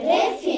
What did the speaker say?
Pedreiro.